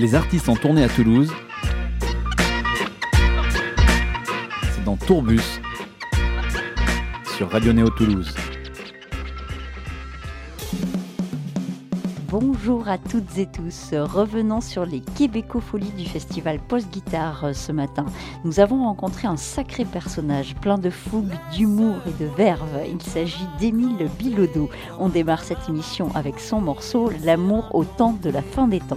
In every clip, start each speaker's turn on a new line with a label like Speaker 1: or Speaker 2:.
Speaker 1: Les artistes en tournée à Toulouse. C'est dans Tourbus sur Radio Néo Toulouse.
Speaker 2: Bonjour à toutes et tous. Revenons sur les Québécofolies du festival Post-Guitare euh, ce matin. Nous avons rencontré un sacré personnage plein de fougue, d'humour et de verve. Il s'agit d'Émile Bilodeau. On démarre cette émission avec son morceau L'amour au temps de la fin des temps.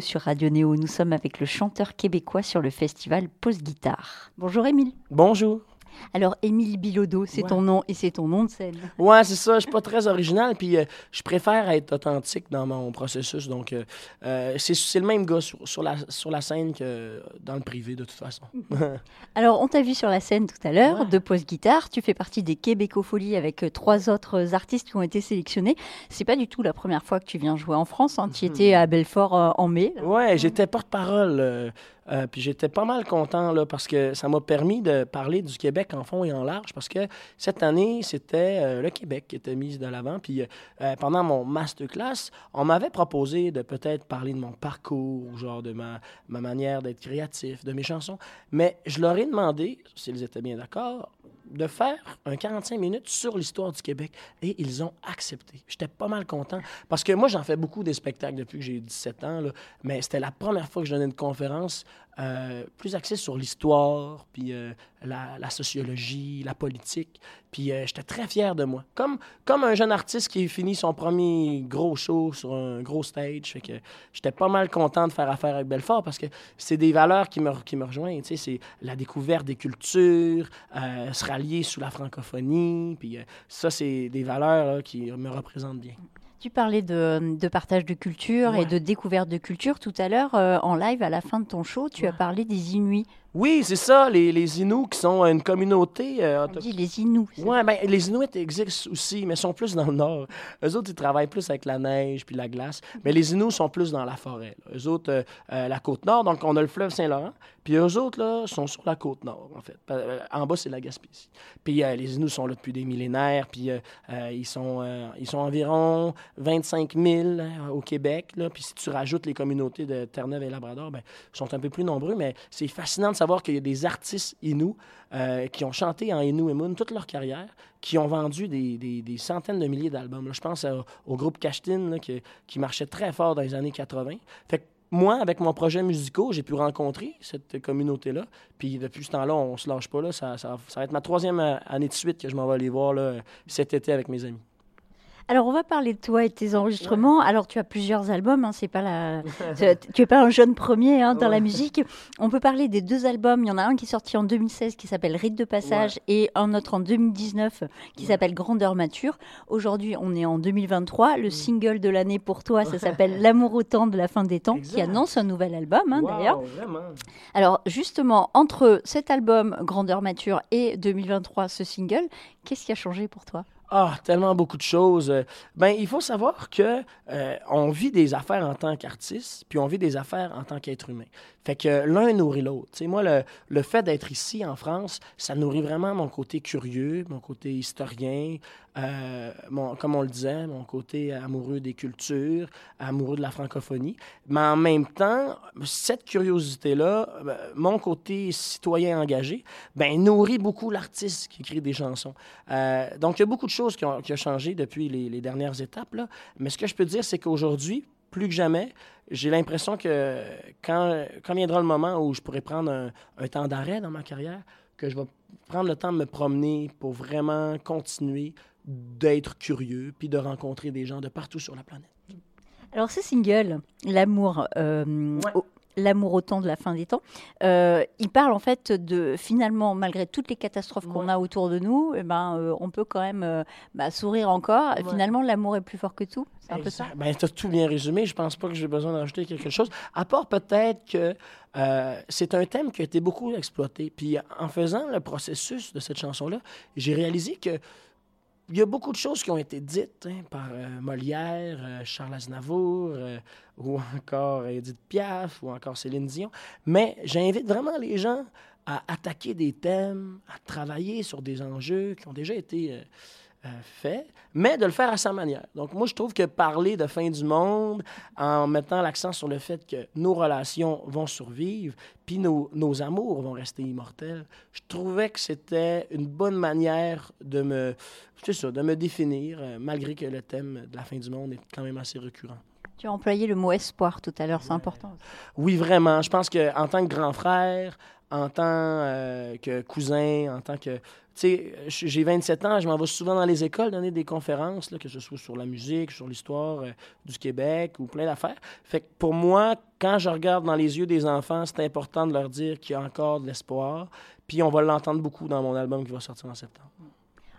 Speaker 3: Sur
Speaker 2: Radio Néo. Nous sommes avec le chanteur québécois sur le festival Post-Guitare. Bonjour Émile.
Speaker 4: Bonjour.
Speaker 2: Alors Émile Bilodeau, c'est
Speaker 4: Ouais.
Speaker 2: ton nom et c'est ton nom de scène.
Speaker 4: Ouais, c'est ça. Je suis pas très original, puis euh, je préfère être authentique dans mon processus. Donc, euh, euh, c'est le même gars sur, sur la, sur la scène que dans le privé, de toute façon.
Speaker 2: Alors on t'a vu sur la scène tout à l'heure
Speaker 4: Ouais.
Speaker 2: de Post-Guitare. Tu fais partie des Québécofolies avec trois autres artistes qui ont été sélectionnés. C'est pas du tout la première fois que tu viens jouer en France. hein. Tu étais à Belfort euh, en mai. là.
Speaker 4: Ouais, j'étais porte-parole. Euh, puis j'étais pas mal content là, parce que ça m'a permis de parler du Québec en fond et en large parce que cette année, c'était euh, le Québec qui était mis de l'avant. Puis euh, pendant mon masterclass, on m'avait proposé de peut-être parler de mon parcours, genre de ma manière d'être créatif, de mes chansons. Mais je leur ai demandé, s'ils étaient bien d'accord, de faire un 45 minutes sur l'histoire du Québec. Et ils ont accepté. J'étais pas mal content. Parce que moi, j'en fais beaucoup des spectacles depuis que j'ai 17 ans. là. mais c'était la première fois que je donnais une conférence euh, plus axée sur l'histoire, puis euh, la, sociologie, la politique. Puis euh, j'étais très fier de moi. Comme, comme un jeune artiste qui finit son premier gros show sur un gros stage. Fait que j'étais pas mal content de faire affaire avec Belfort parce que c'est des valeurs qui me, qui me rejoignent. C'est la découverte des cultures, se rallier sous la francophonie. Puis ça, c'est des valeurs qui me représentent bien.
Speaker 2: Tu parlais de, de partage de culture et de découverte de culture. Tout à l'heure, euh, en live, à la fin de ton show, tu as parlé des Inuits.
Speaker 4: Oui, c'est ça, les, les Inuits qui sont une communauté euh,
Speaker 2: On dit les Inuits.
Speaker 4: Ouais, ben, les Inuits existent aussi, mais sont plus dans le nord. Eux autres, ils travaillent plus avec la neige puis la glace. Mais les Inuits sont plus dans la forêt. là. Eux autres, euh, euh, la côte nord, donc on a le fleuve Saint-Laurent. Puis eux autres, là, sont sur la côte nord, en fait. Euh, en bas, c'est la Gaspésie. Puis euh, les Inuits sont là depuis des millénaires. Puis euh, ils, sont, ils sont environ 25 000 hein, au Québec. Là. Puis si tu rajoutes les communautés de Terre-Neuve et Labrador, ben, ils sont un peu plus nombreux. Mais c'est fascinant de savoir qu'il y a des artistes Inuits qui ont chanté en Innu et Moon toute leur carrière, qui ont vendu des, des- centaines de milliers d'albums. Je pense au groupe Cashtin, là, qui, qui marchait très fort dans les années 80. Fait que moi, avec mon projet musical, j'ai pu rencontrer cette communauté-là. Puis depuis ce temps-là, on se lâche pas. Là. Ça, va être ma troisième euh, année de suite que je m'en vais aller voir cet été avec mes amis.
Speaker 2: Alors, on va parler de toi et de tes enregistrements. Alors, tu as plusieurs albums, hein, c'est pas la... tu es pas un jeune premier hein, dans la musique. On peut parler des deux albums. Il y en a un qui est sorti en 2016 qui s'appelle Rite de passage et un autre en 2019 qui s'appelle Grandeur mature. Aujourd'hui, on est en 2023. Le single de l'année pour toi, ça s'appelle L'amour au temps de la fin des temps, qui annonce un nouvel album hein, d'ailleurs. Alors justement, entre cet album Grandeur mature et 2023, ce single, qu'est-ce qui a changé pour toi?
Speaker 4: Ah, tellement beaucoup de choses. Euh, Ben, il faut savoir que euh, on vit des affaires en tant qu'artiste, puis on vit des affaires en tant qu'être humain. Fait que l'un nourrit l'autre. Tu moi, le, le fait d'être ici en France, ça nourrit vraiment mon côté curieux, mon côté historien, euh, mon, comme on le disait, mon côté amoureux des cultures, amoureux de la francophonie. Mais en même temps, cette curiosité-là, ben, mon côté citoyen engagé, ben, nourrit beaucoup l'artiste qui écrit des chansons. Euh, donc, il y a beaucoup de choses qui ont, qui ont changé depuis les, les dernières étapes. Là. Mais ce que je peux dire, c'est qu'aujourd'hui, plus que jamais, j'ai l'impression que quand, quand viendra le moment où je pourrais prendre un, un temps d'arrêt dans ma carrière, que je vais prendre le temps de me promener pour vraiment continuer d'être curieux puis de rencontrer des gens de partout sur la planète.
Speaker 2: Alors ce single, L'amour, euh,
Speaker 4: Ouais.
Speaker 2: au- L'amour au temps de la fin des temps, euh, il parle en fait de finalement, malgré toutes les catastrophes qu'on a autour de nous, eh ben, euh, on peut quand même euh, bah, sourire encore.
Speaker 4: Ouais.
Speaker 2: Finalement, l'amour est plus fort que tout. C'est un peu ça.
Speaker 4: Ben, tu as tout bien résumé. Je pense pas que j'ai besoin d'ajouter quelque chose. À part peut-être que c'est un thème qui a été beaucoup exploité. Puis en faisant le processus de cette chanson-là, j'ai réalisé que il y a beaucoup de choses qui ont été dites hein, par euh, Molière, euh, Charles Aznavour, euh, ou encore Edith Piaf, ou encore Céline Dion. Mais j'invite vraiment les gens à attaquer des thèmes, à travailler sur des enjeux qui ont déjà été euh, faits, mais de le faire à sa manière. Donc moi, je trouve que parler de fin du monde en mettant l'accent sur le fait que nos relations vont survivre, puis nos, nos amours vont rester immortels, je trouvais que c'était une bonne manière de me, c'est ça, de me définir, euh, malgré que le thème de la fin du monde est quand même assez récurrent.
Speaker 2: Tu as employé le mot espoir tout à l'heure, c'est important.
Speaker 4: Oui, vraiment. Je pense qu'en tant que grand frère, en tant euh, que cousin, en tant que... Tu sais, j'ai 27 ans, je m'en vais souvent dans les écoles donner des conférences, là, que ce soit sur la musique, sur l'histoire euh, du Québec ou plein d'affaires. Fait que pour moi, quand je regarde dans les yeux des enfants, c'est important de leur dire qu'il y a encore de l'espoir. Puis on va l'entendre beaucoup dans mon album qui va sortir en septembre.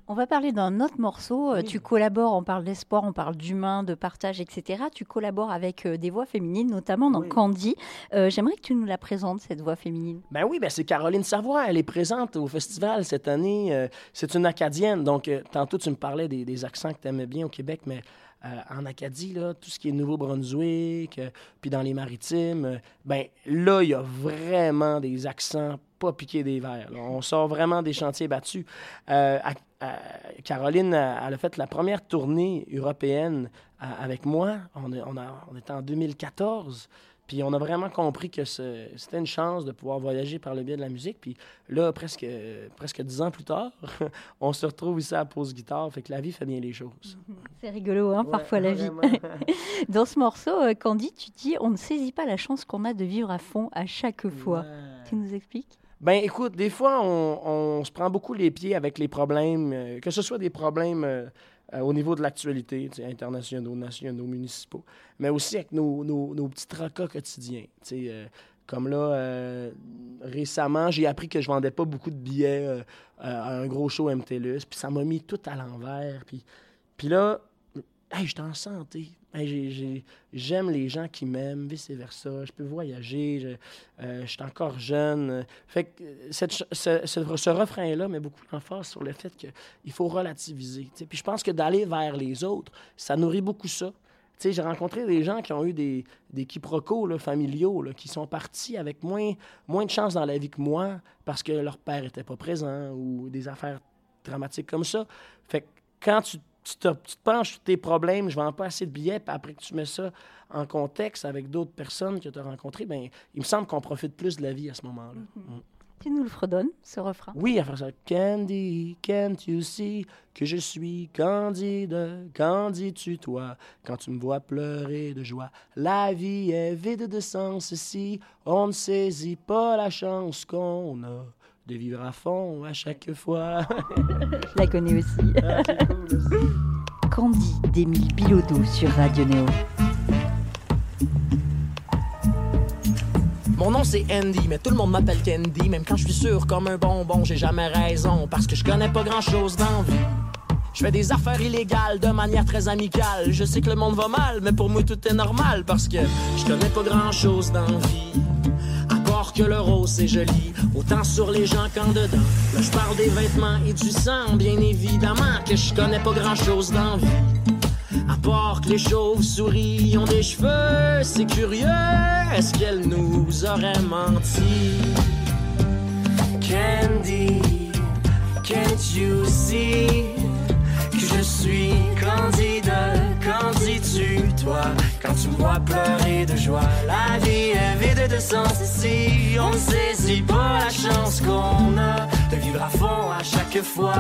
Speaker 2: On va parler d'un autre morceau. Euh,
Speaker 4: Oui.
Speaker 2: Tu collabores, on parle d'espoir, on parle d'humain, de partage, etc. Tu collabores avec euh, des voix féminines, notamment dans
Speaker 4: Oui.
Speaker 2: Candy. Euh, J'aimerais que tu nous la présentes, cette voix féminine.
Speaker 4: Ben oui, ben c'est Caroline Savoie. Elle est présente au festival cette année. C'est une Acadienne. Donc, tantôt, tu me parlais des, des accents que tu aimais bien au Québec, mais euh, en Acadie, là, tout ce qui est Nouveau-Brunswick, euh, puis dans les maritimes, euh, ben là, il y a vraiment des accents pas piqués des verres. là. On sort vraiment des chantiers battus. À- Caroline, euh, elle a fait la première tournée européenne euh, avec moi. On, est- on, a- on était en 2014. Puis on a vraiment compris que c'était une chance de pouvoir voyager par le biais de la musique. Puis là, presque, presque dix ans plus tard, on se retrouve ici à pause guitare. Fait que la vie fait bien les choses.
Speaker 2: C'est rigolo, hein, parfois la vie. Dans ce morceau, euh, Candy, tu dis on ne saisit pas la chance qu'on a de vivre à fond à chaque fois.
Speaker 4: Ouais.
Speaker 2: Tu nous expliques?
Speaker 4: Ben écoute, des fois, on, se prend beaucoup les pieds avec les problèmes, euh, que ce soit des problèmes euh, euh, au niveau de l'actualité, internationaux, nationaux, municipaux, mais aussi avec nos, nos, petits tracas quotidiens. comme là, récemment, j'ai appris que je vendais pas beaucoup de billets à un gros show MTLUS, puis ça m'a mis tout à l'envers. Puis là, je suis en santé. J'aime les gens qui m'aiment, vice-versa. Je peux voyager, je, euh, suis encore jeune. Fait que euh, ce, refrain-là met beaucoup d'emphase sur le fait qu'il faut relativiser. Puis je pense que d'aller vers les autres, ça nourrit beaucoup ça. J'ai rencontré des gens qui ont eu des, des quiproquos familiaux, qui sont partis avec moins, moins de chance dans la vie que moi parce que leur père n'était pas présent ou des affaires dramatiques comme ça. Fait que quand tu
Speaker 5: tu te, tu te penches sur tes problèmes, je vends pas assez de billets, puis après que tu mets ça en contexte avec d'autres personnes que tu as rencontrées, ben, il me semble qu'on profite plus de la vie à ce moment-là. Mm.
Speaker 2: Tu nous le fredonnes, ce refrain
Speaker 5: Oui, à faire ça. Candy, can't you see que je suis candide? Qu'en dis-tu, toi, quand tu me vois pleurer de joie? La vie est vide de sens si on ne saisit pas la chance qu'on a de vivre à fond à chaque fois.
Speaker 2: Je la connais aussi.
Speaker 5: Ah, cool.
Speaker 2: Candy d'Émile Bilodeau sur Radio Néo.
Speaker 4: Mon nom c'est Andy, mais tout le monde m'appelle Candy. Même quand je suis sûr comme un bonbon, j'ai jamais raison. Parce que je connais pas grand chose dans vie. Je fais des affaires illégales de manière très amicale. Je sais que le monde va mal, mais pour moi tout est normal. Parce que je connais pas grand chose dans vie. Que le rose c'est joli, autant sur les gens qu'en dedans. Là je parle des vêtements et du sang, bien évidemment que je connais pas grand chose dans vie. À part que les chauves-souris ont des cheveux, c'est curieux, est-ce qu'elle nous aurait menti? Candy, can't you see que je suis candide? Qu'en dis-tu, toi, quand tu me vois pleurer de joie? La vie est vide de sens ici, on ne saisit pas la chance qu'on a de vivre à fond à chaque fois.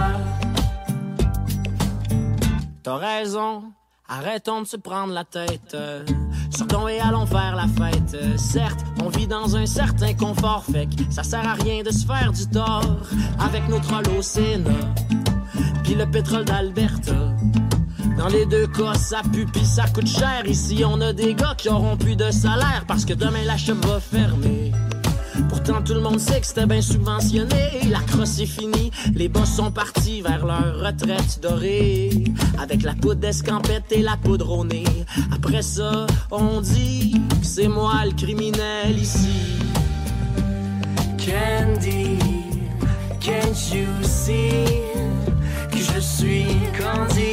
Speaker 4: T'as raison, arrêtons de se prendre la tête. Sortons et allons faire la fête. Certes, on vit dans un certain confort, fait que ça sert à rien de se faire du tort avec au Sénat. Puis le pétrole d'Alberta. Dans les deux cas, ça pue pis ça coûte cher. Ici, on a des gars qui auront plus de salaire parce que demain la shop va fermer. Pourtant, tout le monde sait que c'était bien subventionné. La crosse est finie, les boss sont partis vers leur retraite dorée. Avec la poudre d'escampette et la poudre au nez. Après ça, on dit que c'est moi le criminel ici. Candy, can't you see que je suis candide?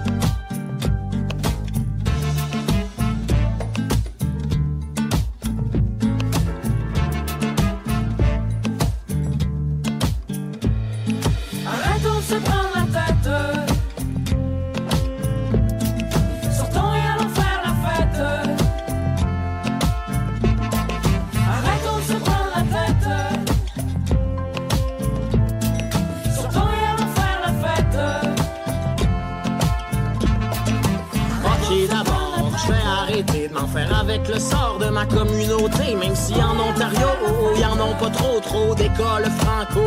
Speaker 4: D'écoles franco.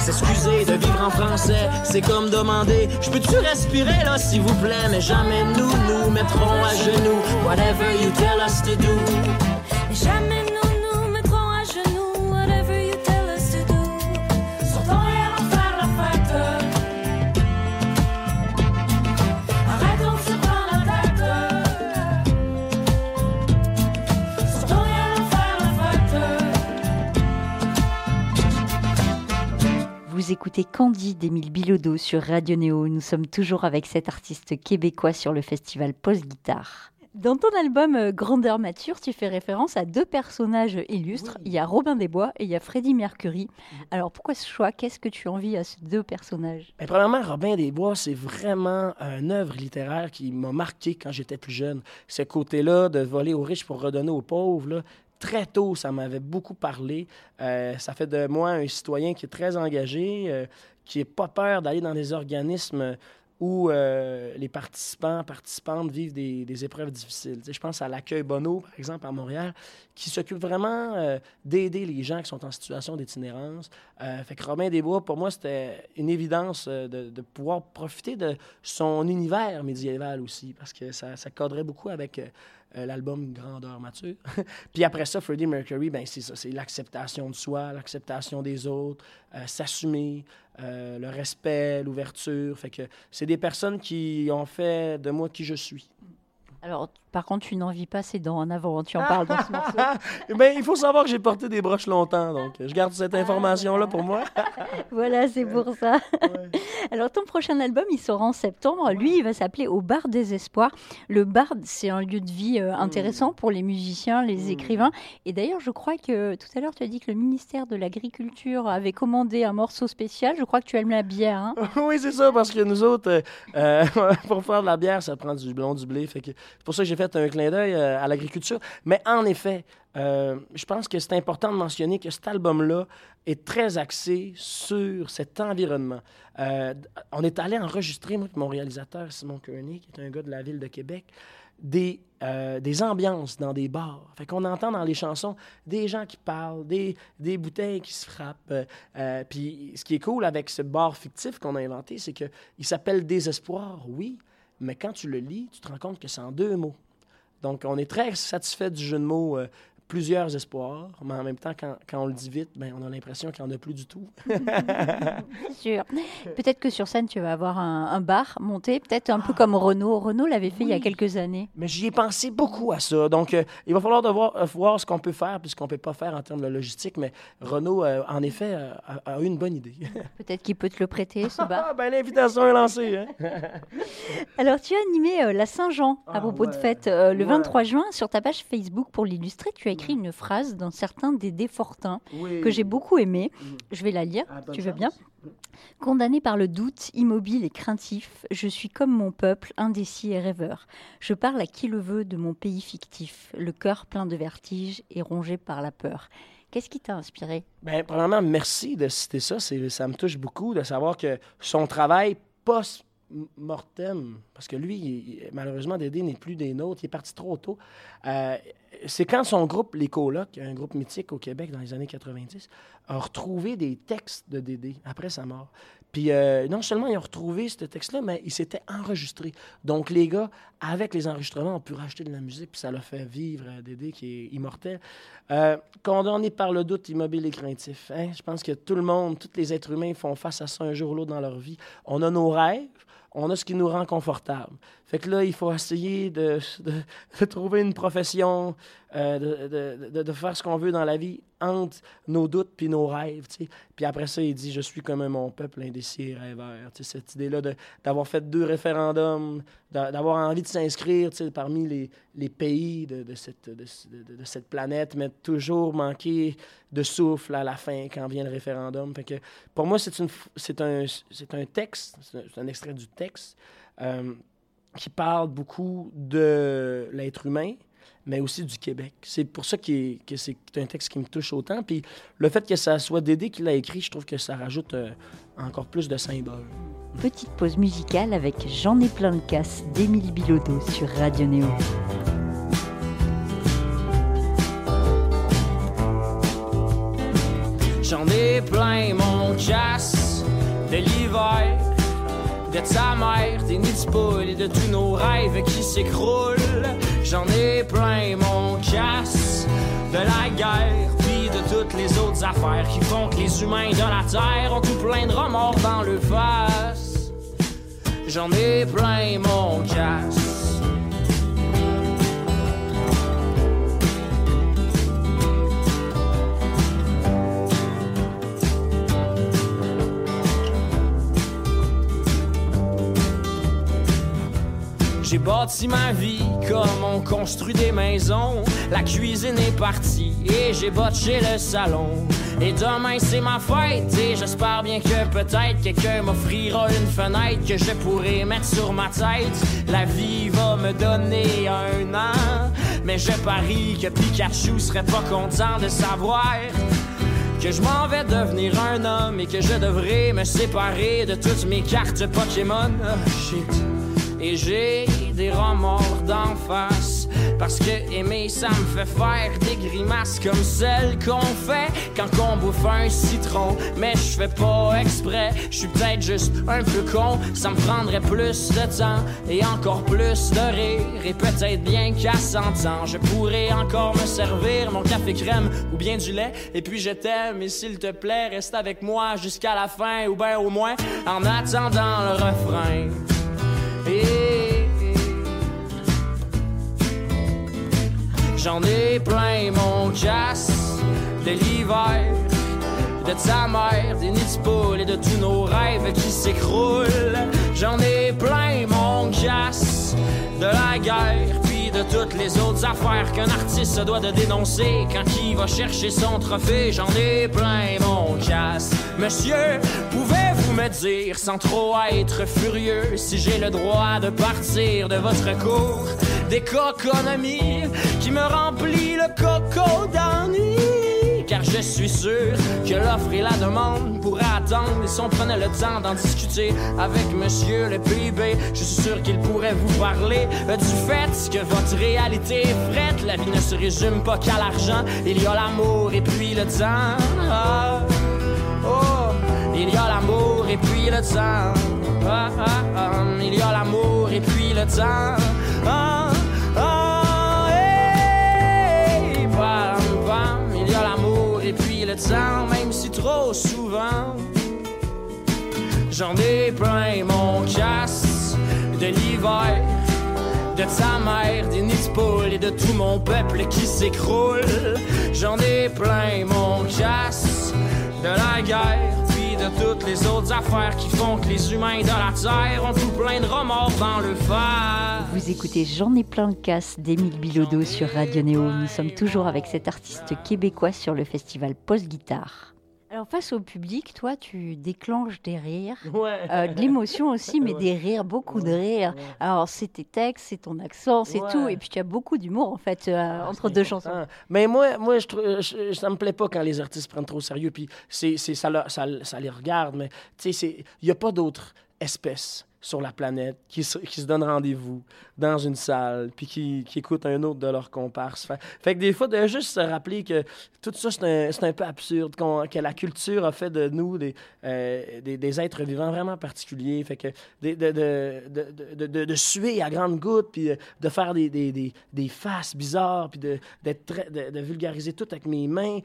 Speaker 4: S'excuser de vivre en français, c'est comme demander Je peux-tu respirer là, s'il vous plaît? Mais jamais nous nous mettrons à genoux. Whatever you tell us to do
Speaker 2: Vous écoutez Candy d'Émile Bilodeau sur Radio Néo. Nous sommes toujours avec cet artiste québécois sur le festival Post Guitare. Dans ton album euh, Grandeur Mature, tu fais référence à deux personnages illustres. Il y a Robin des Bois et il y a Freddie Mercury. Alors pourquoi ce choix? Qu'est-ce que tu envies à ces deux personnages?
Speaker 5: Ben, premièrement, Robin des Bois, c'est vraiment une œuvre littéraire qui m'a marqué quand j'étais plus jeune. Ce côté-là de voler aux riches pour redonner aux pauvres, là, très tôt, ça m'avait beaucoup parlé. Euh, ça fait de moi un citoyen qui est très engagé, euh, qui n'a pas peur d'aller dans des organismes où euh, les participants, participantes vivent des, épreuves difficiles. Je pense à l'accueil Bono, par exemple, à Montréal, qui s'occupe vraiment d'aider les gens qui sont en situation d'itinérance. Euh, fait que Robin Desbois, pour moi, c'était une évidence de, de pouvoir profiter de son univers médiéval aussi, parce que ça, ça cadrait beaucoup avec euh, l'album Grandeur Mature. Puis après ça, Freddie Mercury, ben c'est ça, c'est l'acceptation de soi, l'acceptation des autres, euh, s'assumer, euh, le respect, l'ouverture. Fait que c'est des personnes qui ont fait de moi qui je suis.
Speaker 2: Alors, par contre, tu n'en vis pas ses dents en avant, tu en parles dans ce morceau.
Speaker 4: Ben, il faut savoir que j'ai porté des broches longtemps, donc je garde cette information-là pour moi.
Speaker 2: Voilà, c'est pour ça. Alors, ton prochain album, il sort en septembre. Lui, il va s'appeler Au Bar des Espoirs. Le bar, c'est un lieu de vie euh, intéressant pour les musiciens, les écrivains. Et d'ailleurs, je crois que tout à l'heure, tu as dit que le ministère de l'Agriculture avait commandé un morceau spécial. Je crois que tu aimes la bière. Hein
Speaker 4: oui, c'est ça, parce que nous autres, euh, pour faire de la bière, ça prend du blond, du blé. Fait que c'est pour ça que j'ai fait un clin d'œil euh, à l'agriculture. Mais en effet, euh, je pense que c'est important de mentionner que cet album-là est très axé sur cet environnement. Euh, on est allé enregistrer, moi, mon réalisateur Simon Kearney, qui est un gars de la ville de Québec, des, des ambiances dans des bars. Fait qu'on entend dans les chansons des gens qui parlent, des, des bouteilles qui se frappent. Puis ce qui est cool avec ce bar fictif qu'on a inventé, c'est qu'il s'appelle Désespoir, oui, mais quand tu le lis, tu te rends compte que c'est en deux mots. Donc, on est très satisfait du jeu de mots. euh, plusieurs espoirs, mais en même temps, quand, quand on le dit vite, ben, on a l'impression qu'il n'y en a plus du tout.
Speaker 2: C'est sûr. Peut-être que sur scène, tu vas avoir un, un bar monté, peut-être un peu comme Renault. Renault l'avait fait il y a quelques années.
Speaker 4: Mais j'y ai pensé beaucoup à ça. Donc, euh, il va falloir devoir, euh, voir ce qu'on peut faire, puis ce qu'on ne peut pas faire en termes de logistique. Mais Renault, euh, en effet, euh, a, a eu une bonne idée.
Speaker 2: Peut-être qu'il peut te le prêter, ce bar.
Speaker 4: ah, ben l'invitation est lancée. Hein?
Speaker 2: Alors, tu as animé euh, la Saint-Jean à
Speaker 4: Ah,
Speaker 2: propos de fête euh, le
Speaker 4: Ouais.
Speaker 2: 23 juin. Sur ta page Facebook, pour l'illustrer, tu as écrit une phrase dans certains des Défortins
Speaker 4: Oui.
Speaker 2: que j'ai beaucoup aimé.
Speaker 4: Mm.
Speaker 2: Je vais la lire.
Speaker 4: Ah,
Speaker 2: tu veux
Speaker 4: chance.
Speaker 2: bien Condamné par le doute, immobile et craintif, je suis comme mon peuple, indécis et rêveur. Je parle à qui le veut de mon pays fictif, le cœur plein de vertige et rongé par la peur. Qu'est-ce qui t'a inspiré?
Speaker 4: Ben, premièrement, merci de citer ça. C'est, ça me touche beaucoup de savoir que son travail post-mortem, parce que lui, malheureusement, Dédé n'est plus des nôtres, il est parti trop tôt. Euh, c'est quand son groupe, Les Colocs, un groupe mythique au Québec dans les années 90, a retrouvé des textes de Dédé après sa mort. Puis euh, non seulement ils ont retrouvé ce texte-là, mais il s'était enregistré. Donc les gars, avec les enregistrements, ont pu racheter de la musique, puis ça l'a fait vivre euh, Dédé, qui est immortel. Euh, condamné par le doute immobile et craintif. hein. Je pense que tout le monde, tous les êtres humains font face à ça un jour ou l'autre dans leur vie. On a nos rêves, on a ce qui nous rend confortable. Fait que là, il faut essayer de, trouver une profession, euh, de, faire ce qu'on veut dans la vie entre nos doutes puis nos rêves. Puis après ça, il dit Je suis comme mon peuple indécis et rêveur. Tu sais, cette idée-là d'avoir fait deux référendums, d'avoir envie de s'inscrire parmi les, les pays de, cette, de, cette planète, mais toujours manquer de souffle à la fin quand vient le référendum. Fait pour moi, c'est un, un texte, c'est un, c'est un extrait du texte euh, qui parle beaucoup de l'être humain, mais aussi du Québec. C'est pour ça que c'est un texte qui me touche autant. Puis le fait que ça soit Dédé qui l'a écrit, je trouve que ça rajoute euh, encore plus de symboles.
Speaker 2: Petite pause musicale avec J'en ai plein de casse d'Émilie Bilodeau sur Radio Néo.
Speaker 3: J'en ai plein mon casse de l'hiver, de ta mère, des nids de poules et de tous nos rêves qui s'écroulent. J'en ai plein mon casse de la guerre, puis de toutes les autres affaires qui font que les humains de la terre ont tout plein de remords dans le face. J'en ai plein mon casse. J'ai bâti ma vie comme on construit des maisons. La cuisine est partie et j'ai botché le salon. Et demain c'est ma fête et j'espère bien que peut-être quelqu'un m'offrira une fenêtre que je pourrai mettre sur ma tête. La vie va me donner un an, mais je parie que Pikachu serait pas content de savoir que je m'en vais devenir un homme et que je devrais me séparer de toutes mes cartes Pokémon. Oh, shit. Et j'ai des remords d'en face. Parce que aimer ça me fait faire des grimaces Comme celles qu'on fait quand on bouffe un citron. Mais je fais pas exprès, je suis peut-être juste un peu con. Ça me prendrait plus de temps et encore plus de rire. Et peut-être bien qu'à 100 ans Je pourrais encore me servir mon café crème ou bien du lait. Et puis je t'aime et s'il te plaît reste avec moi jusqu'à la fin Ou bien au moins en attendant le refrain eh, eh. J'en ai plein mon jazz de l'hiver, de sa mère, des nids et de tous nos rêves qui s'écroulent. J'en ai plein mon jazz de la guerre de toutes les autres affaires qu'un artiste se doit de dénoncer quand il va chercher son trophée. J'en ai plein mon casse. Monsieur, pouvez-vous me dire, sans trop être furieux, si j'ai le droit de partir de votre cours d'économie qui me remplit le coco d'ennui? Je suis sûr que l'offre et la demande pourraient attendre et si on prenait le temps d'en discuter avec monsieur le PIB, je suis sûr qu'il pourrait vous parler du fait que votre réalité est frette. La vie ne se résume pas qu'à l'argent, il y a l'amour et puis le temps. Ah, oh, il y a l'amour et puis le temps. Ah, ah, il y a l'amour et puis le temps. J'en ai plein mon casse de l'hiver, de ta mère, des de et de tout mon peuple qui s'écroule. J'en ai plein mon casse de la guerre, puis de toutes les autres affaires qui font que les humains de la terre ont tout plein de remords dans le fer.
Speaker 2: Vous écoutez J'en ai plein le casse d'Émile Bilodeau sur Radio Néo. Nous sommes toujours avec cet artiste québécois sur le festival Post Guitare. Alors face au public, toi, tu déclenches des rires,
Speaker 4: Ouais.
Speaker 2: euh, de l'émotion aussi, mais
Speaker 4: Ouais.
Speaker 2: des rires, beaucoup de rires. Alors c'est tes textes, c'est ton accent, c'est tout, et puis tu as beaucoup d'humour en fait euh, entre deux chansons.
Speaker 4: Ah, Mais moi, moi je, ça me plaît pas quand les artistes prennent trop au sérieux. Puis c'est, ça, ça, ça les regarde. Mais tu sais, il n'y a pas d'autre espèce sur la planète qui se, qui se donne rendez-vous dans une salle puis qui, qui écoute un autre de leurs comparses. Fait, fait que des fois, de juste se rappeler que tout ça, c'est un, un peu absurde, qu'on- que la culture a fait de nous des, euh, des, êtres vivants vraiment particuliers. Fait que de, de, de, de, de, suer à grandes gouttes puis de, de faire des, des, des, faces bizarres puis de, de, vulgariser tout avec mes mains.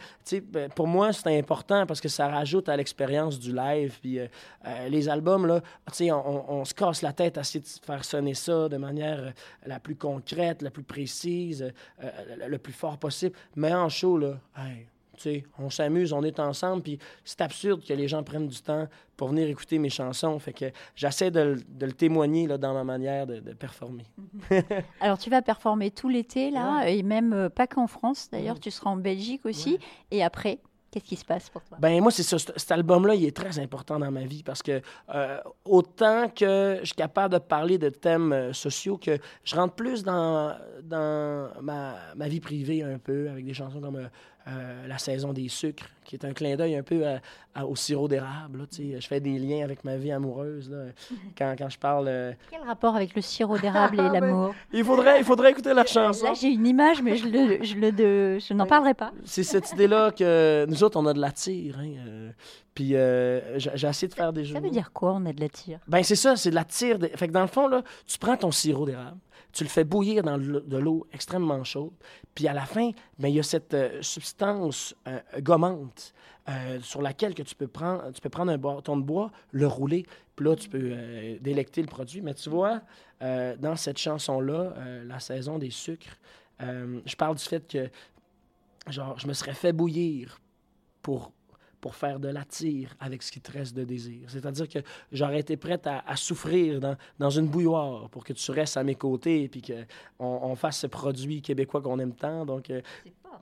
Speaker 4: Ben, pour moi, c'est important parce que ça rajoute à l'expérience du live. Puis euh, euh, les albums, là, on, on- on se casse la tête à essayer de faire sonner ça de manière euh, la plus concrète, la plus précise, euh, le, le plus fort possible. Mais en show, là, hey, on s'amuse, on est ensemble, puis c'est absurde que les gens prennent du temps pour venir écouter mes chansons. Fait que j'essaie de, le- de le témoigner là, dans ma manière de, de performer.
Speaker 2: Alors tu vas performer tout l'été là, et même euh, pas qu'en France d'ailleurs, tu seras en Belgique aussi. Et après, qu'est-ce qui se passe pour toi?
Speaker 4: Ben moi, c'est ça. Cet album-là, il est très important dans ma vie parce que euh, autant que je suis capable de parler de thèmes euh, sociaux, que je rentre plus dans, dans ma, ma vie privée un peu avec des chansons comme euh, euh, La saison des sucres, qui est un clin d'œil un peu à- à- au sirop d'érable. Je fais des liens avec ma vie amoureuse là, quand, quand je parle. euh,
Speaker 2: Quel rapport avec le sirop d'érable et
Speaker 4: Ah, ben,
Speaker 2: l'amour?
Speaker 4: il, faudrait, il faudrait écouter la chanson.
Speaker 2: Là j'ai une image, mais je, le, je, le de- je n'en parlerai pas.
Speaker 4: C'est cette idée-là que nous autres, on a de la tire. Hein, euh, puis j'ai essayé de faire des jeux.
Speaker 2: Ça veut dire quoi On a de la tire?
Speaker 4: Ben c'est ça, c'est de la tire. Fait que dans le fond, là, tu prends ton sirop d'érable, tu le fais bouillir dans de l'eau extrêmement chaude, puis à la fin, ben il y a cette euh, substance euh, gommante euh, sur laquelle que tu peux prendre, tu peux prendre un bâton de bois, le rouler, puis là, tu peux euh, délecter le produit. Mais tu vois, dans cette chanson-là, La saison des sucres, je parle du fait que, genre, je me serais fait bouillir pour pour faire de la tire avec ce qui te reste de désir. C'est-à-dire que j'aurais été prête à, souffrir dans, dans une bouilloire pour que tu restes à mes côtés et puis qu'on on fasse ce produit québécois qu'on aime tant. Donc, euh,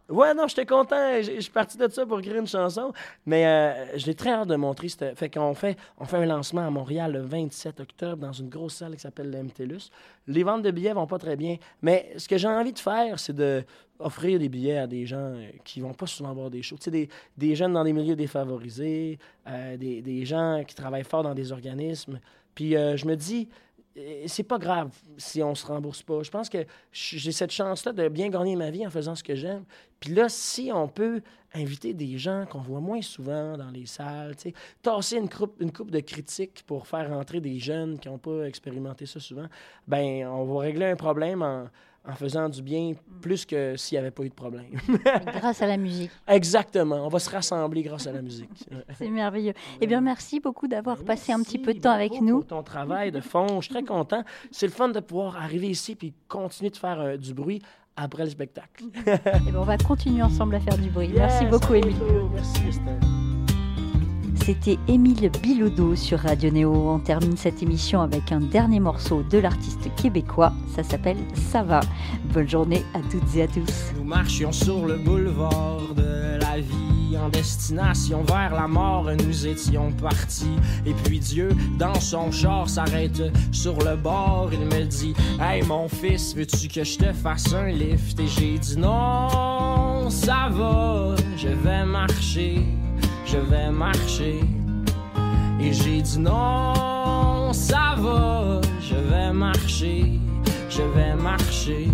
Speaker 4: ouais, non, j'étais content. Je suis parti de ça pour écrire une chanson. Mais euh, j'ai très hâte de montrer. cette- Fait qu'on fait, on fait un lancement à Montréal le 27 octobre dans une grosse salle qui s'appelle le MTLUS. Les ventes de billets vont pas très bien. Mais ce que j'ai envie de faire, c'est de offrir des billets à des gens euh, qui vont pas souvent voir des shows. Tu sais, des, des jeunes dans des milieux défavorisés, euh, des, des gens qui travaillent fort dans des organismes. Puis je me dis, c'est pas grave si on se rembourse pas. Je pense que j'ai cette chance-là de bien gagner ma vie en faisant ce que j'aime. Puis là, si on peut inviter des gens qu'on voit moins souvent dans les salles, tasser une coupe, une coupe de critiques pour faire rentrer des jeunes qui n'ont pas expérimenté ça souvent, ben on va régler un problème en, en faisant du bien plus que s'il n'y avait pas eu de problème.
Speaker 2: grâce à la musique.
Speaker 4: Exactement. On va se rassembler grâce à la musique.
Speaker 2: C'est merveilleux. Eh bien, merci beaucoup d'avoir
Speaker 4: Ben,
Speaker 2: passé un petit peu de temps avec nous.
Speaker 4: Pour ton travail de fond, je suis très content. C'est le fun de pouvoir arriver ici puis continuer de faire euh, du bruit
Speaker 6: après le spectacle.
Speaker 2: Eh ben, on va continuer ensemble à faire du bruit. Merci beaucoup,
Speaker 6: bientôt. Merci, Esther.
Speaker 2: C'était Émile Bilodeau sur Radio Néo. On termine cette émission avec un dernier morceau de l'artiste québécois. Ça s'appelle Ça va. Bonne journée à toutes et à tous.
Speaker 4: Nous marchions sur le boulevard de la vie en destination vers la mort. Nous étions partis. Et puis Dieu, dans son char, s'arrête sur le bord. Il me dit Hey mon fils, veux-tu que je te fasse un lift? Et j'ai dit Non, ça va, je vais marcher, je vais marcher. Et j'ai dit non, ça va, je vais marcher, je vais marcher.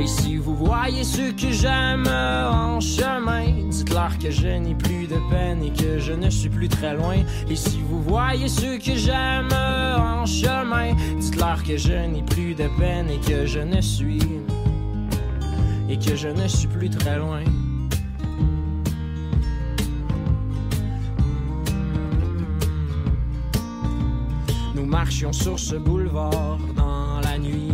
Speaker 4: Et si vous voyez ceux que j'aime en chemin, dites-leur que je n'ai plus de peine et que je ne suis plus très loin. Et si vous voyez ceux que j'aime en chemin, dites-leur que je n'ai plus de peine et que je ne suis et que je ne suis plus très loin. Marchions sur ce boulevard dans la nuit.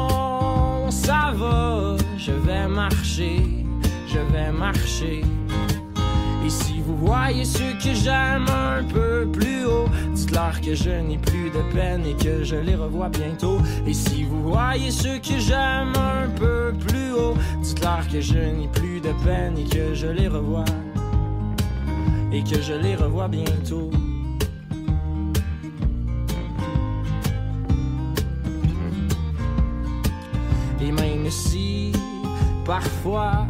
Speaker 4: Et si vous voyez ceux que j'aime un peu plus haut, dites-leur que je n'ai plus de peine et que je les revois bientôt. Et si vous voyez ceux que j'aime un peu plus haut, dites-leur que je n'ai plus de peine et que je les revois. Et que je les revois bientôt. Et même si, parfois,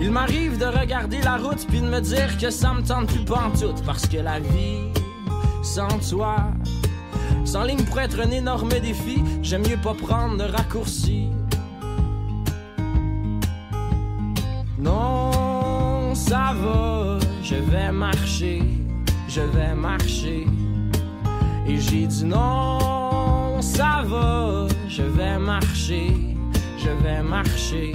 Speaker 4: il m'arrive de regarder la route puis de me dire que ça me tente plus pantoute parce que la vie, sans toi, sans ligne pourrait être un énorme défi. J'aime mieux pas prendre de raccourcis. Non, ça va, je vais marcher, je vais marcher. Et j'ai dit non, ça va, je vais marcher, je vais marcher.